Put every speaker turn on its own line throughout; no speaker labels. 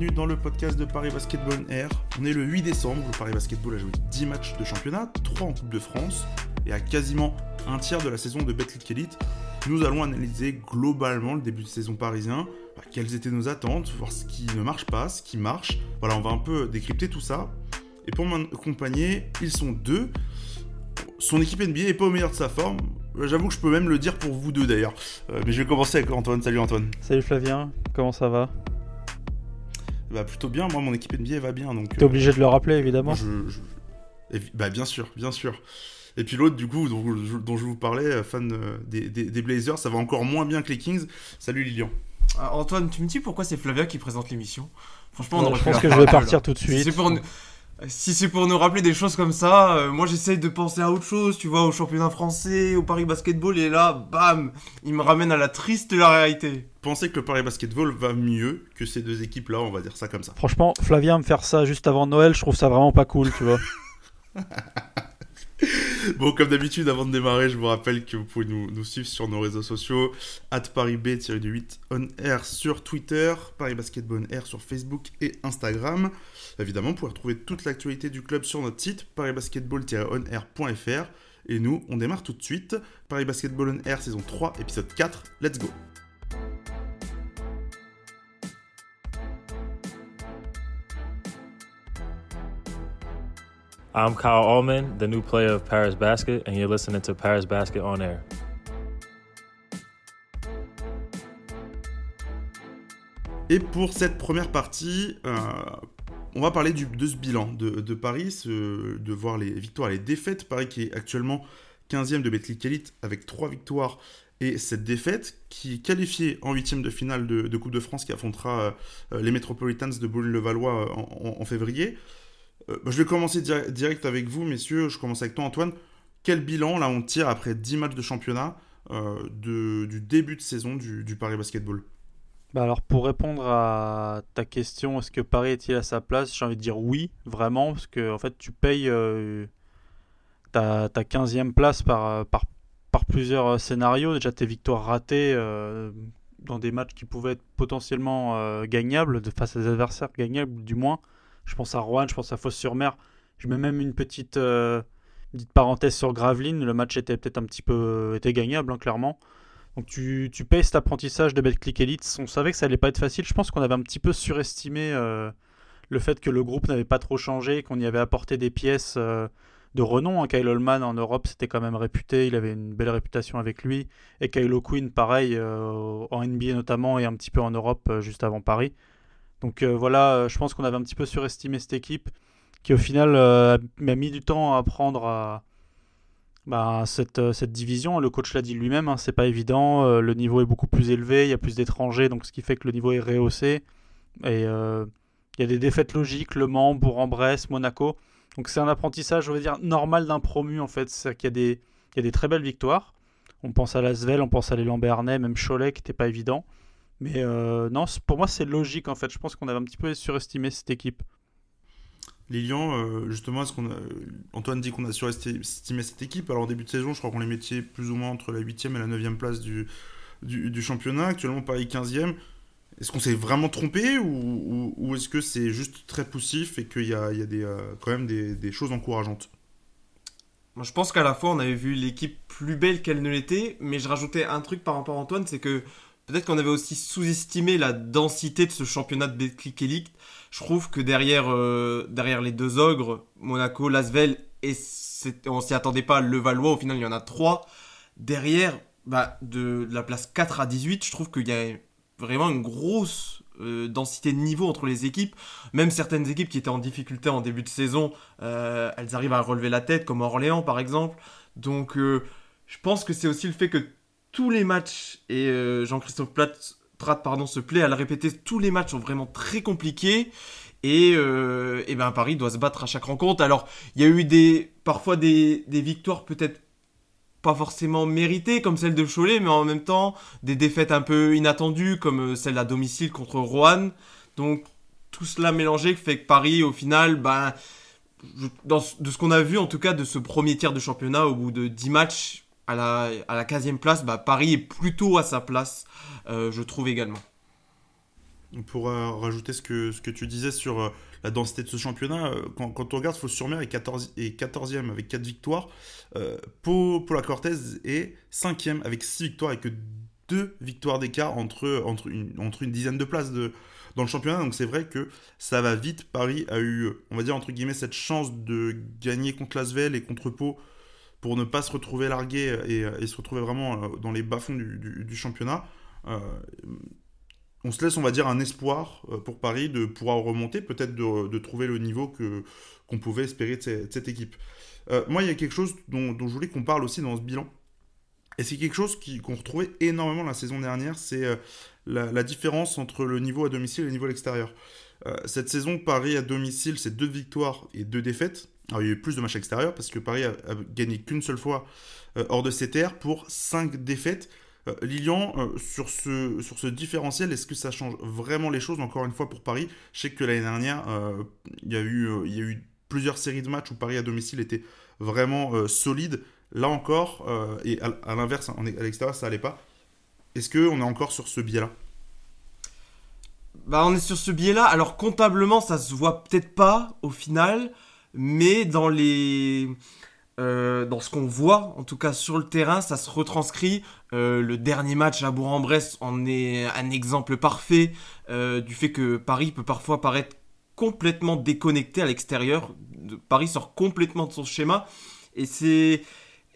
bienvenue dans le podcast de Paris Basketball Air. On est le 8 décembre, le Paris Basketball a joué 10 matchs de championnat, 3 en Coupe de France, et à quasiment un tiers de la saison de Betclic Elite, nous allons analyser globalement le début de saison parisien, bah, quelles étaient nos attentes, voir ce qui ne marche pas, ce qui marche. Voilà, on va un peu décrypter tout ça. Et pour m'accompagner, ils sont deux. Son équipe NBA n'est pas au meilleur de sa forme. J'avoue que je peux même le dire pour vous deux d'ailleurs. Euh, mais je vais commencer avec Antoine. Salut Antoine.
Salut Flavien, comment ça va?
Bah plutôt bien, moi mon équipe NBA va bien. donc.
T'es obligé de le rappeler évidemment.
Bah bien sûr, bien sûr. Et puis l'autre, du coup, dont, je vous parlais, fan euh, des, Blazers, ça va encore moins bien que les Kings. Salut Lilian.
Ah, Antoine, tu me dis pourquoi c'est Flavia qui présente l'émission?
Franchement, on Je pense que je vais partir tout de suite.
Si c'est pour nous rappeler des choses comme ça, euh, moi j'essaye de penser à autre chose, tu vois, au championnat français, au Paris Basketball, et là, bam, il me ramène à la triste la réalité.
Pensez que le Paris Basketball va mieux que ces deux équipes-là, on va dire ça comme ça.
Franchement, Flavien me faire ça juste avant Noël, je trouve ça vraiment pas cool, tu vois.
bon, comme d'habitude, avant de démarrer, je vous rappelle que vous pouvez nous, suivre sur nos réseaux sociaux, at ParisB-8 on air sur Twitter, Paris Basketball Air sur Facebook et Instagram. Évidemment, vous pouvez retrouver toute l'actualité du club sur notre site, parisbasketball-onair.fr. Et nous, on démarre tout de suite. Paris Basketball on Air saison 3, épisode 4, let's go!
I'm Kyle Allman, the new player of Paris Basket, and you're listening to Paris Basket on Air.
Et pour cette première partie, euh, on va parler du, de ce bilan de, de Paris, ce, de voir les victoires et les défaites. Paris qui est actuellement 15e de Betclic Elite avec 3 victoires et cette défaite qui est qualifiée en huitième de finale de, de, Coupe de France qui affrontera euh, les Metropolitans de Boulogne-le-Valois euh, en, en, février. Euh, bah, je vais commencer direct avec vous, messieurs. Je commence avec toi, Antoine. Quel bilan, là, on tire après 10 matchs de championnat euh, du début de saison du, Paris Basketball?
Bah alors pour répondre à ta question, est-ce que Paris est-il à sa place? J'ai envie de dire oui, vraiment, parce que en fait tu payes euh, ta, ta 15e place par, plusieurs scénarios. Déjà tes victoires ratées dans des matchs qui pouvaient être potentiellement gagnables, face à des adversaires gagnables du moins. Je pense à Rouen, je pense à Fosse-sur-Mer. Je mets même une petite, euh, petite parenthèse sur Gravelines. Le match était peut-être un petit peu euh, était gagnable, hein, clairement. Donc tu, tu payes cet apprentissage de Betclic Elite. On savait que ça allait pas être facile. Je pense qu'on avait un petit peu surestimé euh, le fait que le groupe n'avait pas trop changé, qu'on y avait apporté des pièces de renom. Hein. Kyle Holman en Europe, c'était quand même réputé. Il avait une belle réputation avec lui. Et Kyle Quinn, pareil, en NBA notamment et un petit peu en Europe juste avant Paris. Donc euh, voilà, euh, je pense qu'on avait un petit peu surestimé cette équipe qui au final euh, a mis du temps à apprendre à, bah, cette, division. Le coach l'a dit lui-même, hein, c'est pas évident. le niveau est beaucoup plus élevé, il y a plus d'étrangers, donc ce qui fait que le niveau est rehaussé. Et il y a des défaites logiques, Le Mans, Bourg-en-Bresse, Monaco. Donc c'est un apprentissage, je veux dire, normal d'un promu en fait. C'est qu'il y, il y a des très belles victoires. On pense à Lasvel, on pense à l'élan Bernay, même Cholet qui n'était pas évident. Mais euh, non, pour moi, c'est logique en fait. Je pense qu'on avait un petit peu surestimé cette équipe.
Lilian, euh, justement, est-ce qu'on a... Antoine dit qu'on a surestimé cette équipe. Alors, en début de saison, je crois qu'on les mettait plus ou moins entre la 8e et la 9e place du, du, championnat. Actuellement, Paris 15e. Est-ce qu'on s'est vraiment trompé ou, ou, est-ce que c'est juste très poussif et qu'il y a, il y a des, euh, quand même des, des choses encourageantes?
Moi, je pense qu'à la fois, on avait vu l'équipe plus belle qu'elle ne l'était, mais je rajoutais un truc par rapport à Antoine, c'est que Peut-être qu'on avait aussi sous-estimé la densité de ce championnat de Betclic Elite. Je trouve que derrière, euh, derrière les deux ogres, Monaco, Lasvel, et on s'y attendait pas, le Valois, au final il y en a trois. Derrière, bah, de, la place 4 à 18, je trouve qu'il y a vraiment une grosse euh, densité de niveau entre les équipes. Même certaines équipes qui étaient en difficulté en début de saison, euh, elles arrivent à relever la tête, comme Orléans par exemple. Donc je pense que c'est aussi le fait que tous les matchs, et euh, Jean-Christophe pardon, se plaît à le répéter, tous les matchs sont vraiment très compliqués. Et, euh, ben Paris doit se battre à chaque rencontre. Alors, il y a eu des, parfois des, victoires peut-être pas forcément méritées, comme celle de Cholet, mais en même temps, des défaites un peu inattendues, comme euh, celle à domicile contre Rouen. Donc, tout cela mélangé fait que Paris, au final, ben, de ce qu'on a vu, en tout cas, de ce premier tiers de championnat, au bout de 10 matchs, à la, à 15e place, bah, Paris est plutôt à sa place, euh, je trouve également.
pour rajouter ce que, tu disais sur la densité de ce championnat, quand, quand on regarde Fos-sur-Mer est, 14, et 14e avec 4 victoires, pour, pour la Cortez est 5e avec 6 victoires et que 2 victoires d'écart entre, une, dizaine de places dans le championnat. Donc c'est vrai que ça va vite. Paris a eu, on va dire entre guillemets, cette chance de gagner contre Lasvel et contre Pau pour ne pas se retrouver largué et, se retrouver vraiment euh, dans les bas-fonds du, championnat. Euh, on se laisse, on va dire, un espoir euh, pour Paris de pouvoir remonter, peut-être de, trouver le niveau que qu'on pouvait espérer de cette, équipe. moi, il y a quelque chose dont, je voulais qu'on parle aussi dans ce bilan. Et c'est quelque chose qu'on retrouvait énormément la saison dernière, c'est la, différence entre le niveau à domicile et le niveau à l'extérieur. cette saison, Paris à domicile, c'est deux victoires et deux défaites. Il y a eu plus de matchs extérieurs parce que Paris a, gagné qu'une seule fois euh, hors de CTR pour 5 défaites. Euh, Lilian, euh, sur, ce, différentiel, est-ce que ça change vraiment les choses encore une fois pour Paris? Je sais que l'année dernière, il, y a eu, plusieurs séries de matchs où Paris à domicile était vraiment solide. Là encore, et à, l'inverse, à l'extérieur, ça n'allait pas. Est-ce qu'on est encore sur ce biais-là?
Bah, on est sur ce biais-là. Alors comptablement, ça se voit peut-être pas au final mais dans les euh, dans ce qu'on voit, en tout cas sur le terrain, ça se retranscrit. Euh, le dernier match à Bourg-en-Bresse en est un exemple parfait euh, du fait que Paris peut parfois paraître complètement déconnecté à l'extérieur. Paris sort complètement de son schéma et c'est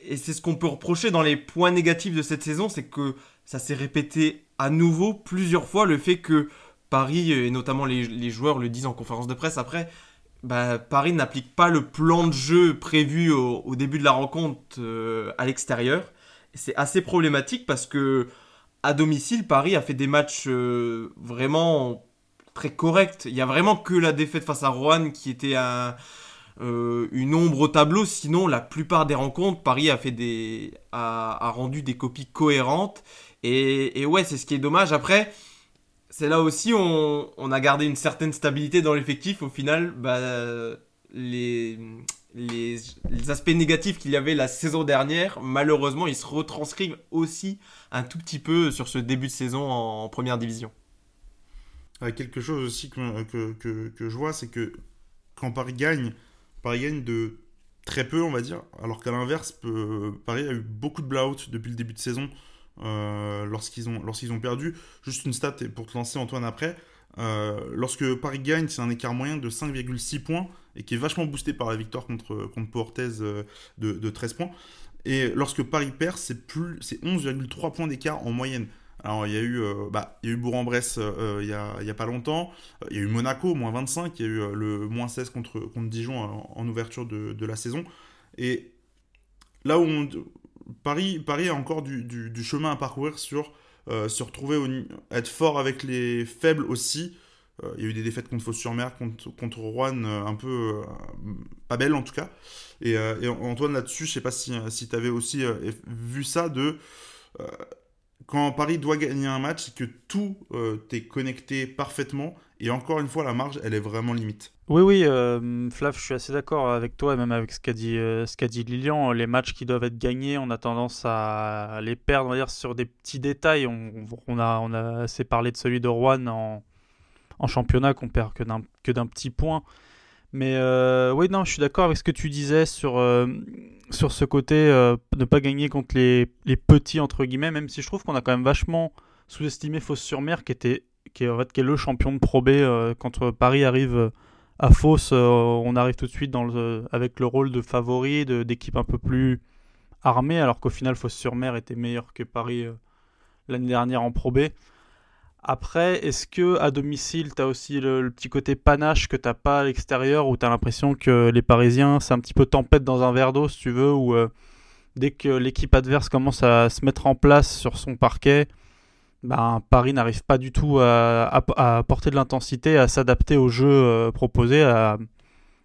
et c'est ce qu'on peut reprocher dans les points négatifs de cette saison, c'est que ça s'est répété à nouveau plusieurs fois le fait que Paris et notamment les, les joueurs le disent en conférence de presse après bah, Paris n'applique pas le plan de jeu prévu au, début de la rencontre euh, à l'extérieur. C'est assez problématique parce que à domicile, Paris a fait des matchs euh, vraiment très corrects. Il y a vraiment que la défaite face à Rouen qui était euh, une ombre au tableau. Sinon, la plupart des rencontres, Paris a, rendu des copies cohérentes. Et, et ouais, c'est ce qui est dommage. Après, c'est là aussi on, a gardé une certaine stabilité dans l'effectif. Au final, bah, les, aspects négatifs qu'il y avait la saison dernière, malheureusement, ils se retranscrivent aussi un tout petit peu sur ce début de saison en, première division.
quelque chose aussi que, que, je vois, c'est que quand Paris gagne, Paris gagne de très peu, on va dire, alors qu'à l'inverse, Paris a eu beaucoup de blowout depuis le début de saison. Euh, lorsqu'ils ont, lorsqu'ils ont perdu. Juste une stat pour te lancer Antoine après. Euh, lorsque Paris gagne, c'est un écart moyen de 5,6 points et qui est vachement boosté par la victoire contre, contre Portez euh, de, de, 13 points. Et lorsque Paris perd, c'est, plus, c'est 11,3 points d'écart en moyenne. Alors, il y a eu, bah, y eu Bourg-en-Bresse il n'y a, y a, pas longtemps. Il y a eu Monaco, moins 25. Il y a eu le moins 16 contre, contre Dijon en, ouverture de, de, la saison. Et là où on, Paris, Paris a encore du, chemin à parcourir sur euh, se retrouver, être fort avec les faibles aussi. Euh, il y a eu des défaites contre Fos-sur-Mer, contre, contre Rouen, euh, un peu pas belles en tout cas. Et, Antoine, là-dessus, je sais pas si, si tu avais aussi vu ça de quand Paris doit gagner un match, c'est que tout est connecté parfaitement. Et encore une fois, la marge, elle est vraiment limite.
Oui, oui, euh, Flav, je suis assez d'accord avec toi et même avec ce qu'a dit, euh, ce dit Lilian. Les matchs qui doivent être gagnés, on a tendance à les perdre, on va dire, sur des petits détails. On, a, on a assez parlé de celui de Rouen en, championnat qu'on perd que d'un, petit point. Mais euh, oui, non, je suis d'accord avec ce que tu disais sur, sur ce côté ne pas gagner contre les, les petits, entre guillemets, même si je trouve qu'on a quand même vachement sous-estimé Fosse-sur-Mer, qui, était, qui, est, en fait, qui est le champion de Pro B quand Paris arrive à Fos, euh, on arrive tout de suite dans le, avec le rôle de favori, d'équipe un peu plus armée, alors qu'au final, Fos-sur-Mer était meilleur que Paris euh, l'année dernière en Pro B. Après, est-ce que à domicile, tu as aussi le, petit côté panache que t'as pas à l'extérieur, où tu as l'impression que les Parisiens, c'est un petit peu tempête dans un verre d'eau, si tu veux, où euh, dès que l'équipe adverse commence à se mettre en place sur son parquet, ben, Paris n'arrive pas du tout à, porter de l'intensité, à s'adapter au jeu euh, proposé, à,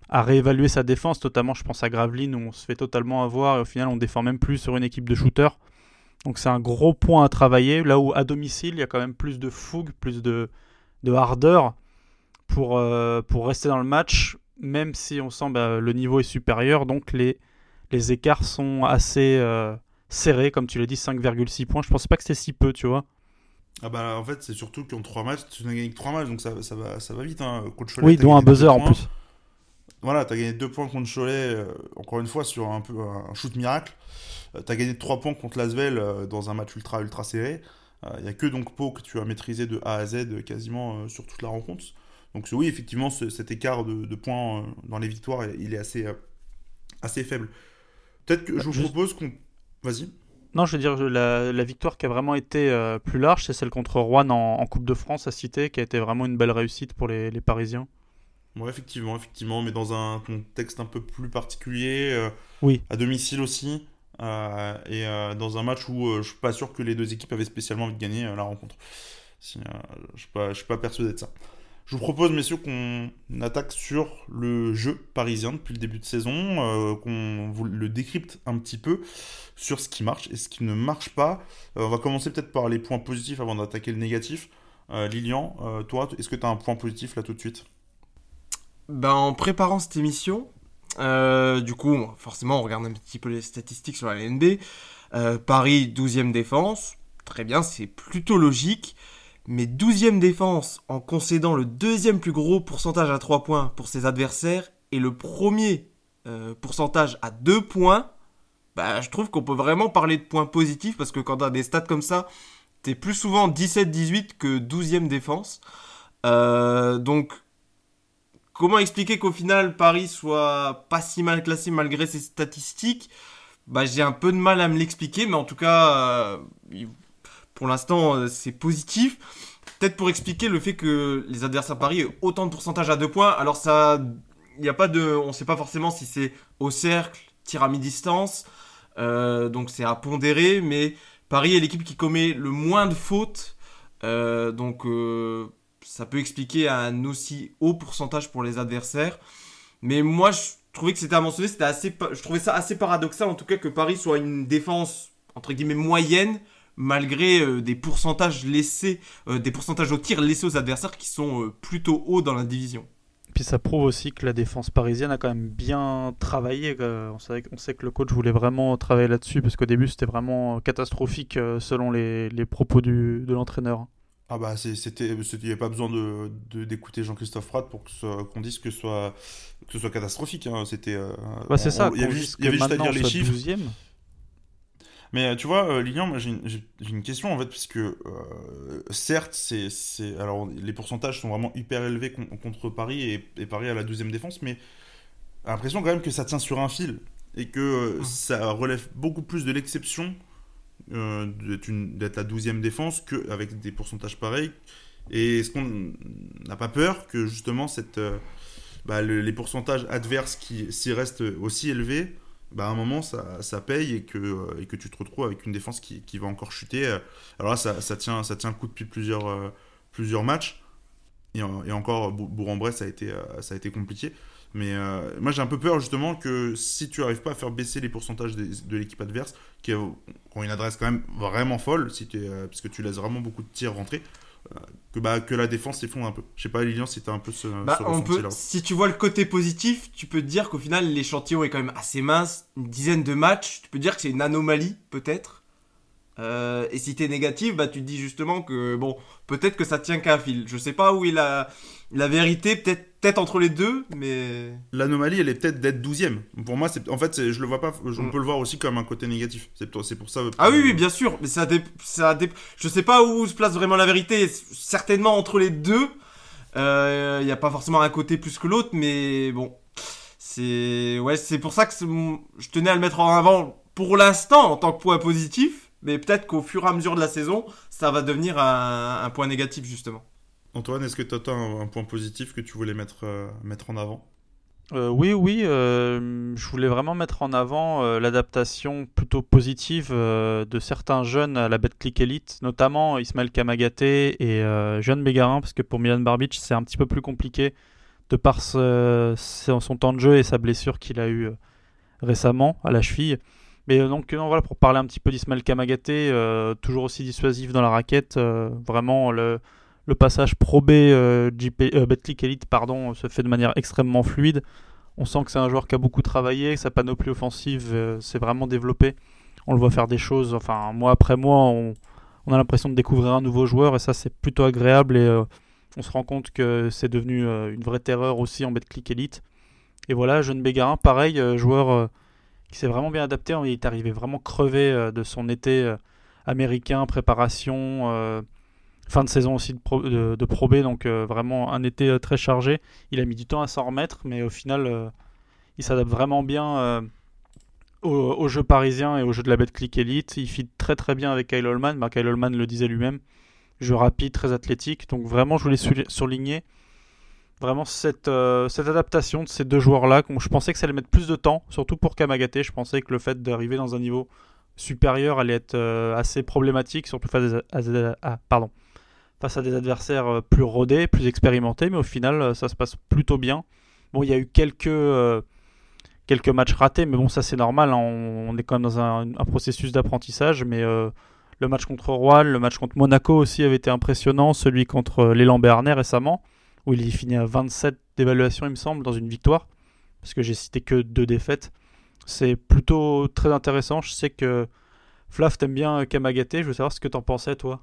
réévaluer sa défense, notamment je pense à Gravelines où on se fait totalement avoir et au final on défend même plus sur une équipe de shooters. Donc c'est un gros point à travailler, là où à domicile il y a quand même plus de fougue, plus de, de hardeur pour, euh, pour rester dans le match, même si on sent bah, le niveau est supérieur, donc les, les écarts sont assez euh, serrés, comme tu l'as dit, 5,6 points. Je pensais pas que c'était si peu, tu vois.
Ah bah en fait c'est surtout qu'en 3 matchs, tu n'as gagné que 3 matchs, donc ça, ça, va, ça va vite. Hein. Coach Cholet,
Oui, dont un buzzer en plus.
Voilà, t'as gagné 2 points contre Cholet, euh, encore une fois sur un peu un shoot miracle. Euh, t'as gagné 3 points contre Lasvel euh, dans un match ultra ultra serré. Il n'y a que donc Pau que tu as maîtrisé de A à Z euh, quasiment euh, sur toute la rencontre. Donc oui, effectivement, ce- cet écart de, de points euh, dans les victoires, il est assez, euh, assez faible. Peut-être que je vous
juste-
propose qu'on... Vas-y.
Non, je veux dire, la, la victoire qui a vraiment été euh, plus large, c'est celle contre Rouen en, en Coupe de France à Cité, qui a été vraiment une belle réussite pour les, les Parisiens.
Ouais, effectivement, effectivement, mais dans un contexte un peu plus particulier, euh,
Oui.
à domicile aussi, euh, et dans un match où je suis pas sûr que les deux équipes avaient spécialement envie de gagner la rencontre. Si, je suis je suis pas persuadé de ça. Je vous propose, messieurs, qu'on attaque sur le jeu parisien depuis le début de saison, euh, qu'on vous le décrypte un petit peu sur ce qui marche et ce qui ne marche pas. Euh, on va commencer peut-être par les points positifs avant d'attaquer le négatif. Euh, Lilian, toi, est-ce que tu as un point positif là tout de suite?
Ben, en préparant cette émission, du coup, forcément, on regarde un petit peu les statistiques sur la LNB. Paris, 12e défense. Très bien, c'est plutôt logique. Mais 12e défense en concédant le deuxième plus gros pourcentage à 3 points pour ses adversaires et le premier euh, pourcentage à 2 points, bah, je trouve qu'on peut vraiment parler de points positifs parce que quand tu as des stats comme ça, t'es plus souvent 17-18 que 12e défense. Euh, donc, comment expliquer qu'au final Paris soit pas si mal classé malgré ses statistiques? Bah, J'ai un peu de mal à me l'expliquer, mais en tout cas, euh, pour l'instant, euh, c'est positif. Peut-être pour expliquer le fait que les adversaires Paris aient autant de pourcentage à deux points. Alors ça, il n'y a pas de, on sait pas forcément si c'est au cercle, tir à mi-distance, euh, donc c'est à pondérer. Mais Paris est l'équipe qui commet le moins de fautes, euh, donc ça peut expliquer un aussi haut pourcentage pour les adversaires. Mais moi, je trouvais que c'était à mentionner, c'était assez, je trouvais ça assez paradoxal en tout cas que Paris soit une défense entre guillemets moyenne malgré euh, des pourcentages laissés, euh, des pourcentages au tir laissés aux adversaires qui sont euh, plutôt hauts dans la division.
Puis ça prouve aussi que la défense parisienne a quand même bien travaillé. On sait, on sait que le coach voulait vraiment travailler là-dessus parce qu'au début c'était vraiment catastrophique selon les, les propos du, de l'entraîneur.
Ah bah c'était, il n'y avait pas besoin de, de- d'écouter Jean-Christophe Pratt pour que ce soit- qu'on dise que ce soit, que ce soit catastrophique. hein. C'était. euh,
Ouais, c'est ça,
Il y avait juste, y avait
que
juste à dire les chiffres.
12e.
Mais euh, tu vois, euh, Lilian, moi j'ai une, question en fait, puisque euh, certes, c'est, alors les pourcentages sont vraiment hyper élevés con- contre Paris et, et Paris à la 12e défense, mais j'ai l'impression quand même que ça tient sur un fil et que euh, ça relève beaucoup plus de l'exception euh, d'être, la 12e défense qu'avec des pourcentages pareils. Et est-ce qu'on n'a pas peur que justement cette, bah, le- les pourcentages adverses qui s'y restent aussi élevés, bah, à un moment ça, ça paye et que, euh, et que tu te retrouves avec une défense qui, qui va encore chuter. euh. Alors là, ça, ça tient, ça tient le coup depuis plusieurs, euh, plusieurs matchs. Et, en- et encore, Bou- Bourg-en-Bresse, ça, a été, a été compliqué. Mais moi, j'ai un peu peur justement que si tu n'arrives pas à faire baisser les pourcentages de l'équipe adverse, qui ont une adresse quand même vraiment folle, si es, parce tu laisses vraiment beaucoup de tirs rentrer, que, bah, que la défense s'effondre un peu. Je sais pas, Lilian, si tu as un peu ce,
Bah,
ce
on peut,
ressenti-là.
si tu vois le côté positif, tu peux te dire qu'au final l'échantillon est quand même assez mince, une dizaine de matchs, tu peux dire que c'est une anomalie peut-être. Euh, et si t'es négatif, bah tu te dis justement que bon, peut-être que ça tient qu'à un fil. Je sais pas où est la, la vérité, peut-être peut-être entre les deux, mais
L'anomalie, elle est peut-être d'être 12ème. Pour moi, c'est en fait, je le vois pas, on
Mm.
peut le voir aussi comme un côté négatif. C'est pour, ça.
ah oui oui bien sûr, mais ça dé... ça dé... je sais pas où se place vraiment la vérité. Certainement entre les deux, il n'y a pas forcément un côté plus que l'autre, mais bon, c'est ouais c'est pour ça que je tenais à le mettre en avant pour l'instant en tant que point positif, mais peut-être qu'au fur et à mesure de la saison, ça va devenir un, un point négatif justement.
Antoine, est-ce que tu as un, un point positif que tu voulais mettre, euh, mettre en avant?
Euh, oui, oui, euh, je voulais vraiment mettre en avant euh, l'adaptation plutôt positive euh, de certains jeunes à la Betclic Elite, notamment Ismaël Kamagaté et euh, Jeanne Bégarin, parce que pour Milan Barbic, c'est un petit peu plus compliqué de par ce- son temps de jeu et sa blessure qu'il a eu euh, récemment à la cheville. Mais euh, donc, voilà, pour parler un petit peu d'Ismaël Kamagaté, euh, toujours aussi dissuasif dans la raquette, euh, vraiment le, passage Pro B euh, Betclic Elite pardon, se fait de manière extrêmement fluide. On sent que c'est un joueur qui a beaucoup travaillé, que sa panoplie offensive s'est vraiment développée. On le voit faire des choses, enfin, mois après mois, on, on a l'impression de découvrir un nouveau joueur et ça c'est plutôt agréable et on se rend compte que c'est devenu une vraie terreur aussi en Betclic Elite. Et voilà, Jeune Bégarin, pareil, joueur qui s'est vraiment bien adapté. Il est arrivé vraiment crevé de son été américain, préparation, fin de saison aussi de Pro, donc vraiment un été très chargé. Il a mis du temps à s'en remettre, mais au final, il s'adapte vraiment bien au, jeu parisien et au jeu de la Betclic Elite. Il fit très très bien avec Kyle Holman. Bah, Kyle Holman le disait lui-même. Jeu rapide, très athlétique. Donc vraiment, je voulais souligner vraiment cette, euh, cette adaptation de ces deux joueurs-là. Je pensais que ça allait mettre plus de temps, surtout pour Kamagaté. Je pensais que le fait d'arriver dans un niveau supérieur allait être euh, assez problématique, surtout face à, ah, pardon, face à des adversaires euh, plus rodés, plus expérimentés. Mais au final, ça se passe plutôt bien. Bon, il y a eu quelques quelques matchs ratés, mais bon, ça c'est normal. Hein. On, est quand même dans un, processus d'apprentissage. Mais le match contre Rouen, le match contre Monaco aussi avait été impressionnant. Celui contre l'élan Béarnais récemment, où il est fini à 27 d'évaluation, il me semble, dans une victoire. Parce que j'ai cité que deux défaites. C'est plutôt très intéressant. Je sais que Flav t'aime bien Kamagaté. Je veux savoir ce que t'en pensais, toi.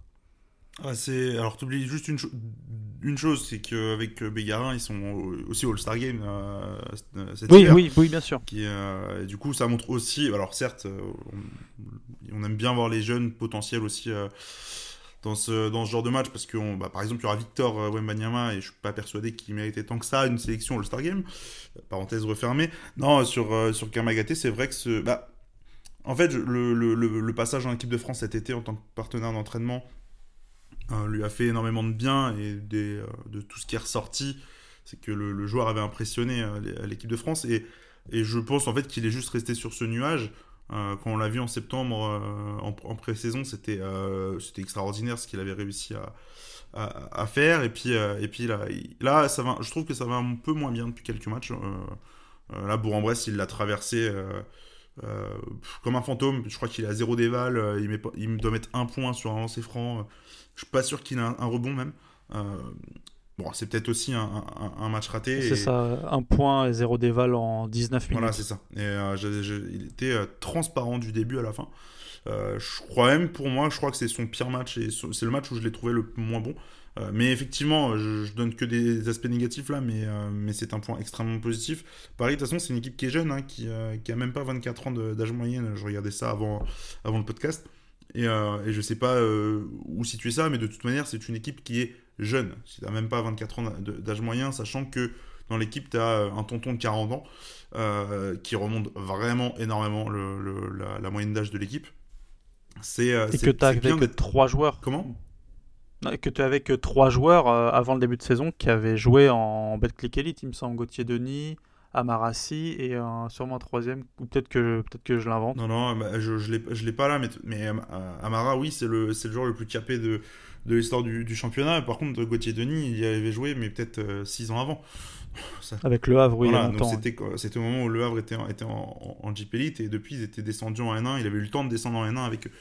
Ah, c'est... Alors, t'oublies juste une, une chose, c'est qu'avec Bégarin, ils sont aussi All-Star Game euh,
cette oui, oui, oui, bien sûr.
Qui, euh, du coup, ça montre aussi. Alors, certes, euh, on, aime bien voir les jeunes potentiels aussi dans, ce, genre de match parce que, bah, par exemple, il y aura Victor Wembanyama et je suis pas persuadé qu'il méritait tant que ça une sélection All-Star Game. Parenthèse refermée. Non, sur, sur Kamagaté, c'est vrai que. Bah, en fait, le, passage en équipe de France cet été en tant que partenaire d'entraînement euh, lui a fait énormément de bien et euh, de tout ce qui est ressorti, c'est que le, joueur avait impressionné euh, l'équipe de France et, et, je pense en fait qu'il est juste resté sur ce nuage. Quand on l'a vu en septembre en, pré-saison, c'était c'était extraordinaire ce qu'il avait réussi à, à, faire. Et puis, et puis là, là ça va, je trouve que ça va un peu moins bien depuis quelques matchs. là, Bourg-en-Bresse, il l'a traversé. comme un fantôme, je crois qu'il est à zéro déval, il, met, il doit mettre un point sur un lancer franc. Je suis pas sûr qu'il ait un, rebond même. Euh, bon, c'est peut-être aussi un, match raté.
C'est ça, un point et zéro déval en 19 minutes.
Voilà, c'est ça. Et euh, il était euh, transparent du début à la fin. je crois même, pour moi, je crois que c'est son pire match et c'est le match où je l'ai trouvé le moins bon. mais effectivement, je, donne que des aspects négatifs là, mais, mais c'est un point extrêmement positif. Paris, de toute façon, c'est une équipe qui est jeune, hein, qui, qui a même pas 24 ans d'âge moyenne. Je regardais ça avant, avant le podcast. Et, euh, et je sais pas euh, où situer ça, mais de toute manière, c'est une équipe qui est jeune. Si tu même pas 24 ans d'âge moyen, sachant que dans l'équipe, tu as euh, un tonton de 40 ans qui remonte vraiment énormément le, la, moyenne d'âge de l'équipe.
C'est, et que tu as avec trois joueurs.
Comment?
Que tu que trois joueurs avant le début de saison qui avaient joué en Betclic Elite, il me semble, Gauthier Denis, Amarassi et sûrement un troisième, ou peut-être que, peut que je l'invente.
Non, non, bah, je ne l'ai pas là, mais, mais euh, Amara, oui, c'est le, le joueur le plus capé de, de l'histoire du, du, championnat. Par contre, Gauthier Denis, il y avait joué, mais peut-être 6 euh, ans avant.
Avec Le Havre, oui,
voilà, C'était au moment où Le Havre était, était en, en, Jeep Elite, et depuis, ils étaient descendus en N1. Il avait eu le temps de descendre en N1 avec eux.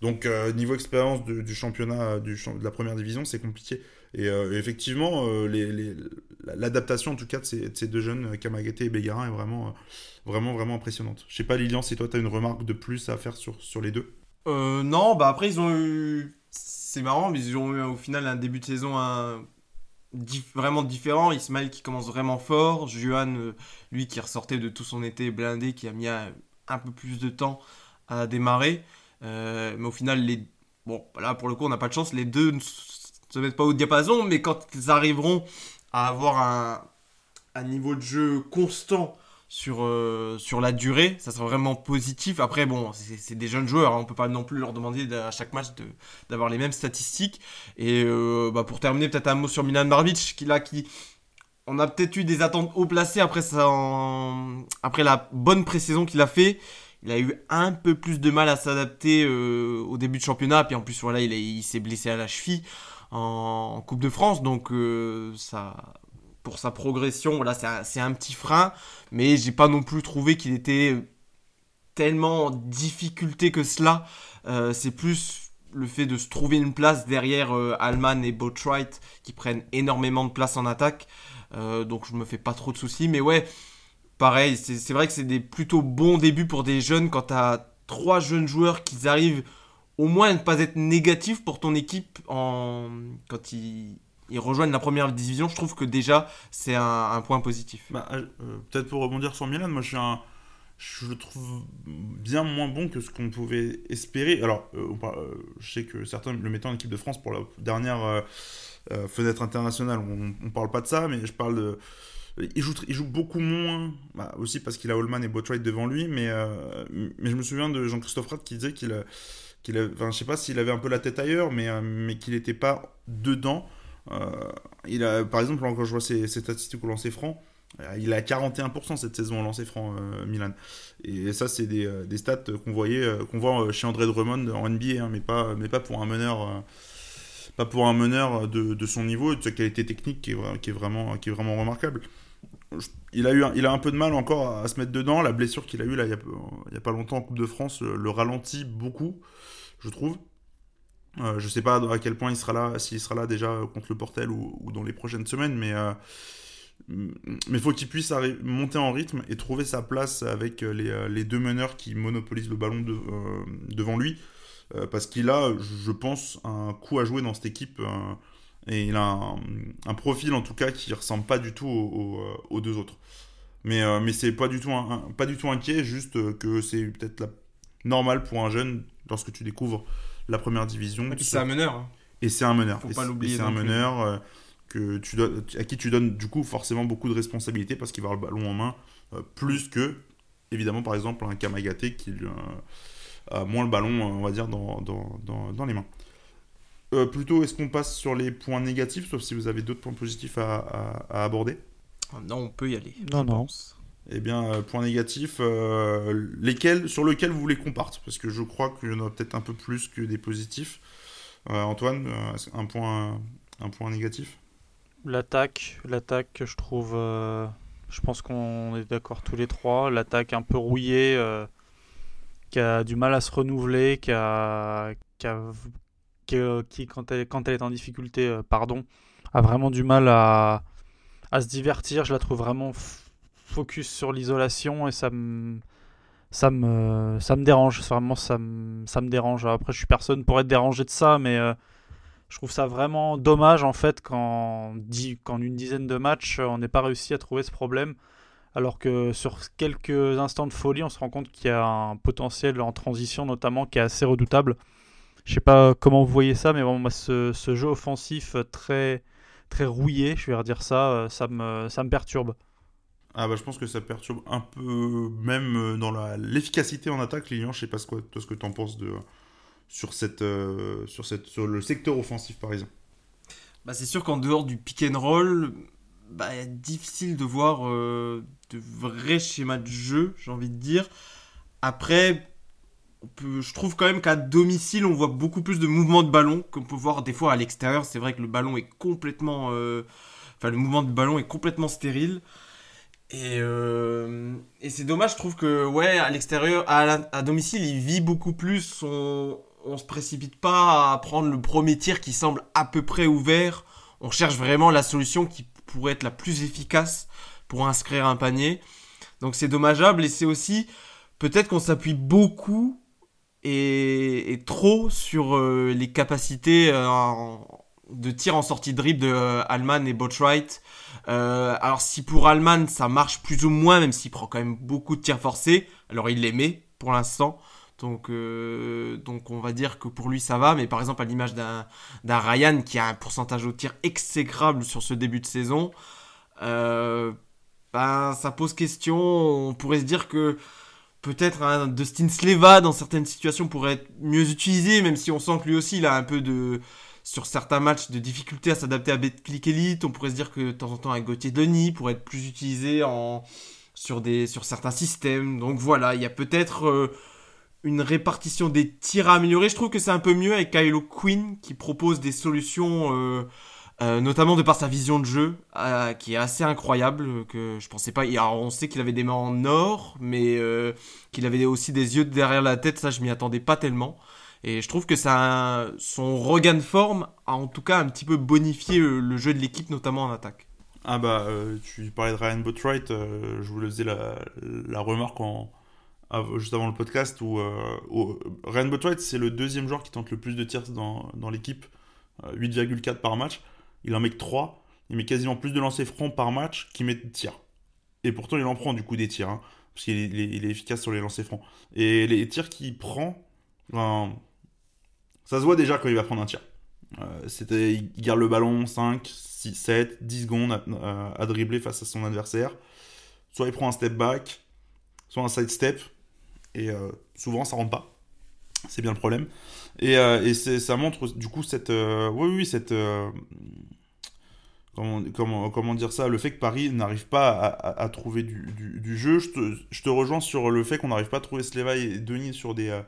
Donc, euh, niveau expérience du championnat, du, de la première division, c'est compliqué. Et effectivement, les l'adaptation en tout cas de ces, deux jeunes, Kamagaté et Bégarin, est vraiment, vraiment, vraiment impressionnante. Je sais pas, Lilian, si toi tu as une remarque de plus à faire sur, sur les deux?
Euh, Non, bah après ils ont eu. C'est marrant, mais ils ont eu au final un début de saison vraiment différent. Ismaël qui commence vraiment fort, Juan, euh, lui qui ressortait de tout son été blindé, qui a mis un, peu plus de temps à démarrer. Euh, mais au final, bon, là pour le coup, on n'a pas de chance, les deux ne se mettent pas au diapason, mais quand ils arriveront à avoir un niveau de jeu constant sur, euh, sur la durée, ça sera vraiment positif. Après, bon, c'est des jeunes joueurs, hein, on peut pas non plus leur demander à chaque match d'avoir les mêmes statistiques. Et euh, bah, pour terminer, peut-être un mot sur Milan Barbic, qui là, qui. On a peut-être eu des attentes haut placées après, ça après la bonne pré-saison qu'il a fait. Il a eu un peu plus de mal à s'adapter euh, au début de championnat. Puis en plus, voilà, il, il s'est blessé à la cheville en, Coupe de France. Donc, ça, pour sa progression, voilà, c'est un, petit frein. Mais j'ai pas non plus trouvé qu'il était tellement en difficulté que cela. Euh, c'est plus le fait de se trouver une place derrière euh, Alman et Boatwright qui prennent énormément de place en attaque. donc je me fais pas trop de soucis. Mais ouais, pareil, c'est vrai que c'est des plutôt bons débuts pour des jeunes quand tu as trois jeunes joueurs qui arrivent au moins ne pas être négatif pour ton équipe en... quand ils, ils rejoignent la première division. Je trouve que déjà, c'est un, point positif.
Bah, euh, Peut-être pour rebondir sur Milan, moi je le trouve bien moins bon que ce qu'on pouvait espérer. Alors, euh, euh, je sais que certains le mettaient en équipe de France pour la dernière fenêtre internationale. On, on parle pas de ça, mais je parle de. Il joue, beaucoup moins, bah, aussi parce qu'il a Holman et Botwright devant lui, mais, je me souviens de Jean-Christophe Rath qui disait qu'il qu'il je sais pas s'il avait un peu la tête ailleurs, mais, mais qu'il n'était pas dedans. Euh, il a, par exemple, quand je vois ses, statistiques au lancer franc, euh, il a 41% cette saison au lancer franc, euh, Milan. Et ça, c'est des, stats qu'on voyait, qu'on voit chez André Drummond en NBA, hein, mais, pas, mais pas pour un meneur, pas pour un meneur de, son niveau et de sa qualité technique qui est, vraiment, qui est vraiment remarquable. Il a, eu un, il a un peu de mal encore à se mettre dedans. La blessure qu'il a eue là, il n'y a, pas longtemps en Coupe de France le ralentit beaucoup, je trouve. Euh, je sais pas à quel point il sera là, s'il sera là déjà contre le Portel ou, dans les prochaines semaines, mais euh, mais faut qu'il puisse monter en rythme et trouver sa place avec euh, les, euh, les deux meneurs qui monopolisent le ballon de- devant lui, parce qu'il a, je pense, un coup à jouer dans cette équipe et il a un, profil en tout cas qui ressemble pas du tout aux, deux autres. Mais mais c'est pas pas du tout inquiet, juste que c'est peut-être normal pour un jeune lorsque tu découvres la première division.
Et puis c'est un meneur. hein.
Et c'est un meneur.
Faut
Et
pas
c'est-
l'oublier
C'est un meneur euh, que tu donnes- à qui tu donnes du coup forcément beaucoup de responsabilités parce qu'il va avoir le ballon en main euh, plus que évidemment par exemple un Kamagaté qui euh, a moins le ballon on va dire dans, dans, dans, dans les mains. Euh, plutôt est-ce qu'on passe sur les points négatifs sauf si vous avez d'autres points positifs à, à- à aborder?
Non, on peut y aller.
Non,
je
non.
pense.
Eh bien, euh, points négatifs, euh, lesquels, sur lesquels vous voulez qu'on parte? Parce que je crois qu'il y en a peut-être un peu plus que des positifs. Euh, Antoine, un, point, un point négatif?
L'attaque, l'attaque, je trouve. je pense qu'on est d'accord tous les trois. L'attaque un peu rouillée, qui a du mal à se renouveler, qui qui, a- qui, quand, elle, quand elle est en difficulté, pardon, a vraiment du mal à, à se divertir. Je la trouve vraiment focus sur l'isolation et ça me. Ça me, ça me dérange, vraiment ça me, ça me dérange. Après, je suis personne pour être dérangé de ça, mais euh, je trouve ça vraiment dommage en fait qu'en qu'en une dizaine de matchs, euh, on n'ait pas réussi à trouver ce problème. Alors que sur quelques instants de folie, on se rend compte qu'il y a un potentiel en transition notamment qui est assez redoutable. Je sais pas comment vous voyez ça, mais bon, ce, ce jeu offensif très, très rouillé, je vais redire ça, euh, ça me, ça me perturbe.
Ah bah je pense que ça perturbe un peu même euh, dans l'efficacité en attaque, Lilian, je sais pas ce que, toi, ce que t'en penses de, sur, cette, euh, sur, cette, sur le secteur offensif parisien.
Bah, c'est sûr qu'en dehors du pick and roll, bah, difficile de voir euh, de vrais schémas de jeu, j'ai envie de dire. Après, je trouve quand même qu'à domicile, on voit beaucoup plus de mouvements de ballon qu'on peut voir des fois à l'extérieur. C'est vrai que le ballon est complètement. le mouvement de ballon est complètement stérile. Et, euh, et c'est dommage, je trouve que, ouais, à l'extérieur, à, à domicile, il vit beaucoup plus. On, on se précipite pas à prendre le premier tir qui semble à peu près ouvert. On cherche vraiment la solution qui pourrait être la plus efficace pour inscrire un panier. Donc c'est dommageable et c'est aussi peut-être qu'on s'appuie beaucoup et, et trop sur euh, les capacités euh, de tir en sortie de dribble de euh, Alman et Botwright. Euh, alors si pour Alman ça marche plus ou moins, même s'il prend quand même beaucoup de tirs forcés, alors il les met pour l'instant. Donc, euh, donc on va dire que pour lui ça va, mais par exemple à l'image d'un d'un Ryan qui a un pourcentage au tir exécrable sur ce début de saison, ben, ça pose question. On pourrait se dire que peut-être un Dustin Sleva dans certaines situations pourrait être mieux utilisé, même si on sent que lui aussi il a un peu de sur certains matchs de difficulté à s'adapter à Betclic Elite. On pourrait se dire que de temps en temps un Gauthier Denis pourrait être plus utilisé sur certains systèmes. Donc voilà, il y a peut-être euh, une répartition des tirs à améliorer. Je trouve que c'est un peu mieux avec Kylo Quinn qui propose des solutions, euh, euh, notamment de par sa vision de jeu, qui est assez incroyable. Que je pensais pas. On sait qu'il avait des mains en or, mais qu'il avait aussi des yeux derrière la tête. Ça, je m'y attendais pas tellement. Et je trouve que ça, son regain de forme a en tout cas un petit peu bonifié le, le jeu de l'équipe, notamment en attaque.
Ah bah, euh, tu parlais de Ryan Botwright, euh, je vous le faisais la, la remarque en, juste avant le podcast où, Ryan Botwright, c'est le deuxième joueur qui tente le plus de tirs dans, dans l'équipe, 8,4 par match. Il en met que 3. Il met quasiment plus de lancers francs par match qu'il met de tirs. Et pourtant, il en prend du coup des tirs. Hein, parce qu'il est, il est, efficace sur les lancers francs. Et les tirs qu'il prend, ça se voit déjà quand il va prendre un tir. Euh, c'était, il garde le ballon 5, 6, 7, 10 secondes à, dribbler face à son adversaire. Soit il prend un step back, soit un side step. Et euh, souvent, ça rentre pas. C'est bien le problème. Et, euh, ça montre du coup cette. oui, oui, cette. Comment, dire ça Le fait que Paris n'arrive pas à, trouver du, du, jeu. Je te, je te, rejoins sur le fait qu'on n'arrive pas à trouver Sleva et Denis sur des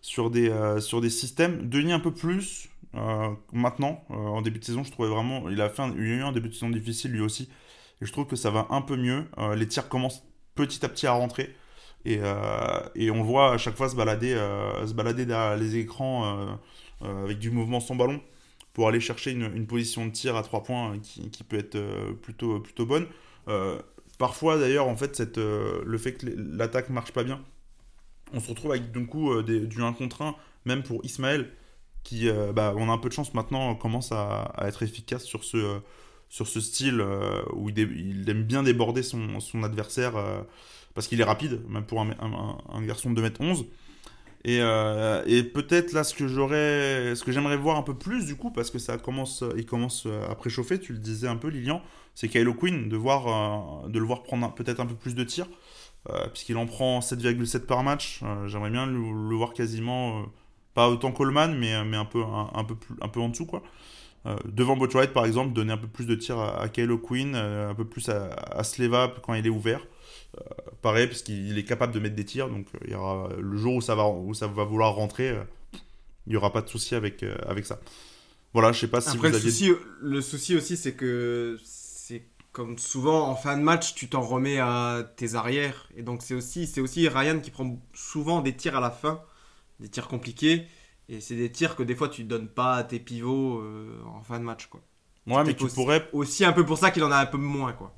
sur des, euh, sur des systèmes. Denis un peu plus euh, maintenant, euh, en début de saison, je trouvais vraiment. Il a, fait il a eu un début de saison difficile lui aussi. Et je trouve que ça va un peu mieux. les tirs commencent petit à petit à rentrer. Et, et on voit à chaque fois se balader, se balader derrière les écrans avec du mouvement sans ballon pour aller chercher une, une position de tir à 3 points qui, qui peut être plutôt, plutôt bonne. parfois d'ailleurs, en fait, cette, le fait que l'attaque marche pas bien, on se retrouve avec d'un coup euh, du 1 contre 1, même pour Ismaël, qui, euh, bah, on a un peu de chance maintenant, commence à, être efficace sur ce, euh, sur ce style où il, aime bien déborder son, adversaire parce qu'il est rapide, même pour un, garçon de 2m11. Et, et peut-être là ce que j'aurais, ce que j'aimerais voir un peu plus du coup, parce que ça commence, il commence à préchauffer, tu le disais un peu Lilian, c'est Kylo Quinn, de, voir, de le voir prendre peut-être un peu plus de tirs. Euh, puisqu'il en prend 7,7 par match. Euh, j'aimerais bien le, voir quasiment, euh, pas autant Coleman, mais, mais un, peu, un, peu plus, un peu en dessous. quoi. devant Botwright, par exemple, donner un peu plus de tir à, à Kylo Quinn, un peu plus à, Sleva quand il est ouvert. pareil, parce qu'il est capable de mettre des tirs, donc il y aura, le jour où ça va, où ça va vouloir rentrer, il n'y aura pas de souci avec, avec ça. Voilà, je sais pas si
Après,
vous
le, souci, le souci aussi, c'est que comme souvent en fin de match, tu t'en remets à tes arrières. Et donc c'est aussi, c'est aussi Ryan qui prend souvent des tirs à la fin, des tirs compliqués. Et c'est des tirs que des fois tu donnes pas à tes pivots euh, en fin de match. Quoi.
Ouais, mais tu
aussi,
pourrais.
Aussi un peu pour ça qu'il en a un peu moins. quoi.